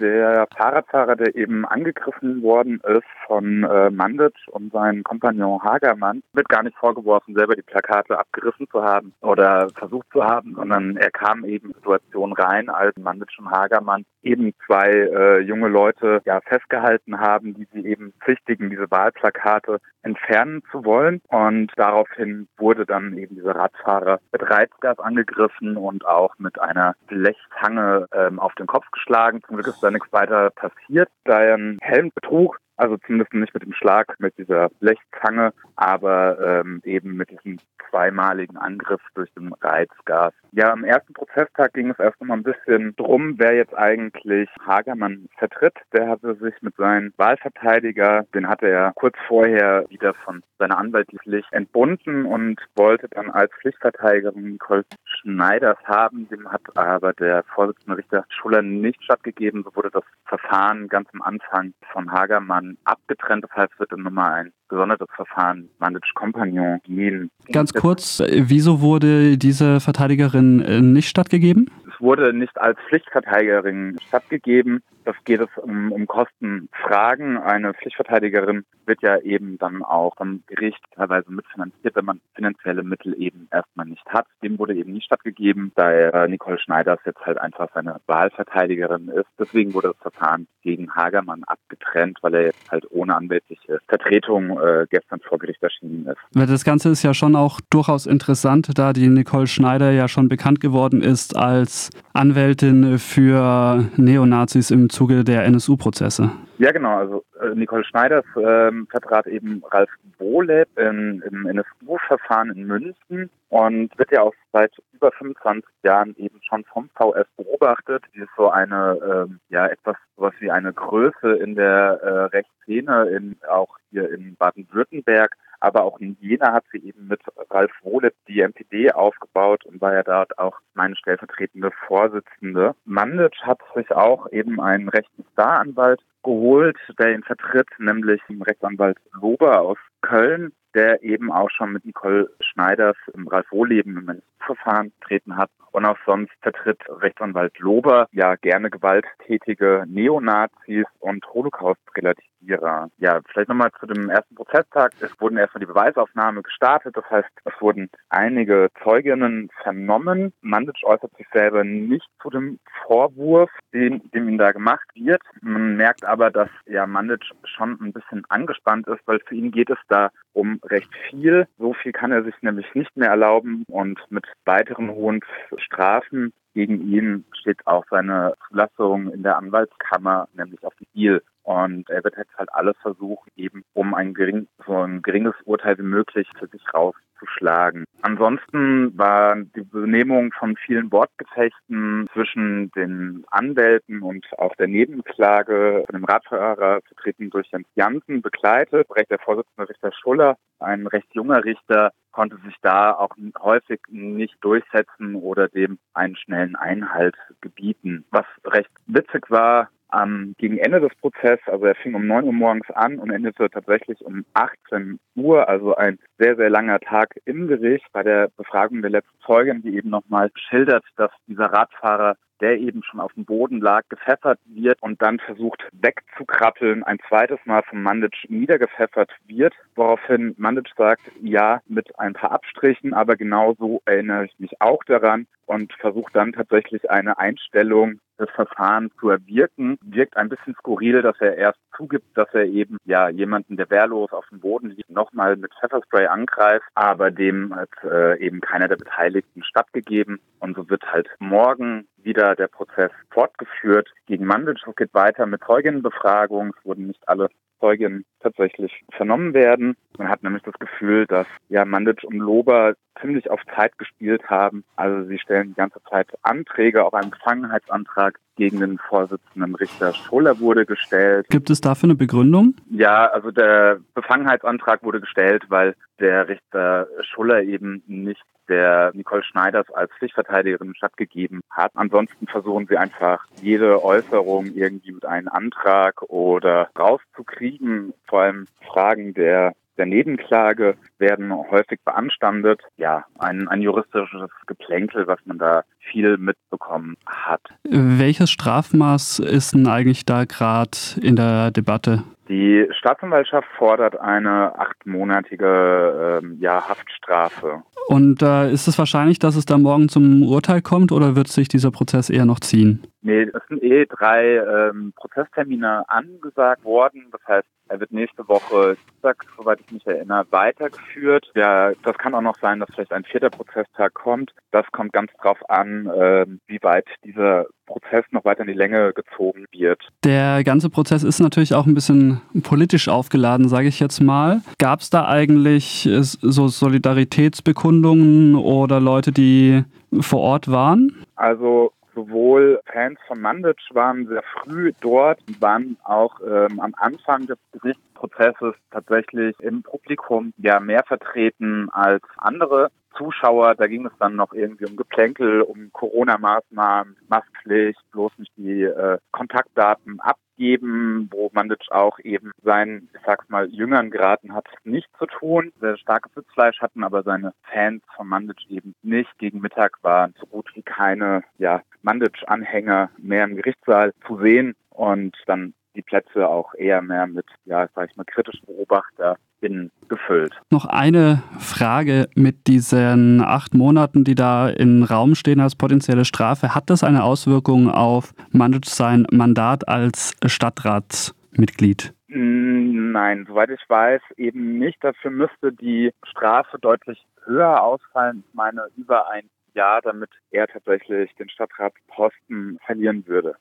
Der Fahrradfahrer, der eben angegriffen worden ist von äh, Mandic und seinem Kompagnon Hagermann, wird gar nicht vorgeworfen, selber die Plakate abgerissen zu haben oder versucht zu haben, sondern er kam eben in Situation rein, als Mandic und Hagermann eben zwei äh, junge Leute ja festgehalten haben, die sie eben pflichtigen, diese Wahlplakate entfernen zu wollen. Und daraufhin wurde dann eben dieser Radfahrer mit Reizgas angegriffen und auch mit einer Blechzange ähm, auf den Kopf geschlagen. Zum Glück ist da nichts weiter passiert. Da er einen Helm betrug, also zumindest nicht mit dem Schlag, mit dieser Blechzange, aber ähm, eben mit diesem zweimaligen Angriff durch den Reizgas. Ja, am ersten Prozesstag ging es erst mal ein bisschen drum, wer jetzt eigentlich Hagermann vertritt. Der hatte sich mit seinem Wahlverteidiger, den hatte er kurz vorher wieder von seiner anwaltlich entbunden und wollte dann als Pflichtverteidigerin Nicole Schneiders haben. Dem hat aber der Vorsitzende Richter Schuller nicht stattgegeben. So wurde das Verfahren ganz am Anfang von Hagermann abgetrennt. Das heißt, wird dann nochmal ein gesondertes Verfahren Mandage Compagnon gehen. Ganz kurz, wieso wurde diese Verteidigerin äh, nicht stattgegeben? Es wurde nicht als Pflichtverteidigerin stattgegeben. Das geht es um, um Kostenfragen. Eine Pflichtverteidigerin wird ja eben dann auch vom Gericht teilweise mitfinanziert, wenn man finanzielle Mittel eben erstmal nicht hat. Dem wurde eben nicht stattgegeben, da Nicole Schneiders jetzt halt einfach seine Wahlverteidigerin ist. Deswegen wurde das Verfahren gegen Hagermann abgetrennt, weil er jetzt halt ohne anwältliche Vertretung äh, gestern vor Gericht erschienen ist. Das Ganze ist ja schon auch durchaus interessant, da die Nicole Schneider ja schon bekannt geworden ist als Anwältin für Neonazis im Zuge der NSU-Prozesse. Ja, genau. Also äh, Nicole Schneiders ähm, vertrat eben Ralf Bohleb im, im NSU-Verfahren in München und wird ja auch seit über 25 Jahren eben schon vom VS beobachtet. Die ist so eine, ähm, ja, etwas sowas wie eine Größe in der äh, Rechtsszene, in, auch hier in Baden-Württemberg. Aber auch in Jena hat sie eben mit Ralf Wohleb die MPD aufgebaut und war ja dort auch meine stellvertretende Vorsitzende. Mandic hat sich auch eben einen rechten Staranwalt geholt, der ihn vertritt, nämlich Rechtsanwalt Lober aus Köln, der eben auch schon mit Nicole Schneiders im Ralf Wohleben im Verfahren getreten hat. Und auch sonst vertritt Rechtsanwalt Lober ja gerne gewalttätige Neonazis und Holocaust-Relativierer. Ja, vielleicht nochmal zu dem ersten Prozesstag. Es wurden erstmal die Beweisaufnahme gestartet. Das heißt, es wurden einige Zeuginnen vernommen. Mandic äußert sich selber nicht zu dem Vorwurf, dem, dem ihm da gemacht wird. Man merkt aber, dass ja Mandic schon ein bisschen angespannt ist, weil für ihn geht es da um recht viel. So viel kann er sich nämlich nicht mehr erlauben und mit weiteren hohen Strafen gegen ihn steht auch seine Zulassung in der Anwaltskammer, nämlich auf dem Spiel. Und er wird jetzt halt alles versuchen, eben um ein, gering, so ein geringes Urteil wie möglich für sich rauszuschlagen. Ansonsten war die Benehmung von vielen Wortgefechten zwischen den Anwälten und auch der Nebenklage von dem Radfahrer vertreten durch Jens Jansen begleitet. Recht der Vorsitzende Richter Schuller, ein recht junger Richter, konnte sich da auch häufig nicht durchsetzen oder dem einen schnellen Einhalt gebieten. Was recht witzig war, ähm, gegen Ende des Prozesses, also er fing um 9 Uhr morgens an und endete tatsächlich um 18 Uhr, also ein sehr, sehr langer Tag im Gericht bei der Befragung der letzten Zeugin, die eben nochmal schildert, dass dieser Radfahrer der eben schon auf dem Boden lag, gepfeffert wird und dann versucht wegzukrabbeln, ein zweites Mal vom Mandic niedergepfeffert wird, woraufhin Mandic sagt, ja, mit ein paar Abstrichen, aber genauso erinnere ich mich auch daran und versucht dann tatsächlich eine Einstellung des Verfahrens zu erwirken. Wirkt ein bisschen skurril, dass er erst zugibt, dass er eben ja jemanden, der wehrlos auf dem Boden liegt, nochmal mit Pfefferspray angreift, aber dem hat äh, eben keiner der Beteiligten stattgegeben. Und so wird halt morgen wieder der Prozess fortgeführt. Gegen Mandic geht weiter mit Zeuginnenbefragung. Es wurden nicht alle Zeuginnen tatsächlich vernommen werden. Man hat nämlich das Gefühl, dass ja Mandic und Lober ziemlich auf Zeit gespielt haben. Also sie stellen die ganze Zeit Anträge, auch ein Befangenheitsantrag gegen den Vorsitzenden Richter Scholler wurde gestellt. Gibt es dafür eine Begründung? Ja, also der Befangenheitsantrag wurde gestellt, weil der Richter Schuller eben nicht der Nicole Schneiders als Pflichtverteidigerin stattgegeben hat. Ansonsten versuchen sie einfach jede Äußerung irgendwie mit einem Antrag oder rauszukriegen. Vor allem Fragen der der Nebenklage werden häufig beanstandet. Ja, ein, ein juristisches Geplänkel, was man da viel mitbekommen hat. Welches Strafmaß ist denn eigentlich da gerade in der Debatte? Die Staatsanwaltschaft fordert eine achtmonatige ähm, ja, Haftstrafe. Und äh, ist es wahrscheinlich, dass es da morgen zum Urteil kommt oder wird sich dieser Prozess eher noch ziehen? Nee, es sind eh drei ähm, Prozesstermine angesagt worden. Das heißt, er wird nächste Woche Dienstag, soweit ich mich erinnere, weitergeführt. Ja, das kann auch noch sein, dass vielleicht ein vierter Prozesstag kommt. Das kommt ganz drauf an, äh, wie weit dieser Prozess noch weiter in die Länge gezogen wird. Der ganze Prozess ist natürlich auch ein bisschen politisch aufgeladen, sage ich jetzt mal. Gab es da eigentlich so Solidaritätsbekundungen oder Leute, die vor Ort waren? Also sowohl Fans von Mandic waren sehr früh dort, waren auch ähm, am Anfang des Gerichtsprozesses tatsächlich im Publikum ja mehr vertreten als andere Zuschauer. Da ging es dann noch irgendwie um Geplänkel, um Corona-Maßnahmen, Masspflicht, bloß nicht die äh, Kontaktdaten ab geben, wo Mandic auch eben seinen, ich sag's mal, Jüngern geraten hat, nicht zu tun. Sehr starkes Sitzfleisch hatten aber seine Fans von Mandic eben nicht. Gegen Mittag waren so gut wie keine, ja, Mandic-Anhänger mehr im Gerichtssaal zu sehen und dann die Plätze auch eher mehr mit, ja, sag ich mal, kritischen BeobachterInnen gefüllt. Noch eine Frage mit diesen acht Monaten, die da im Raum stehen als potenzielle Strafe. Hat das eine Auswirkung auf Mandic sein Mandat als Stadtratsmitglied? Mm, nein, soweit ich weiß, eben nicht. Dafür müsste die Strafe deutlich höher ausfallen. Ich meine, über ein Jahr, damit er tatsächlich den Stadtratsposten verlieren würde.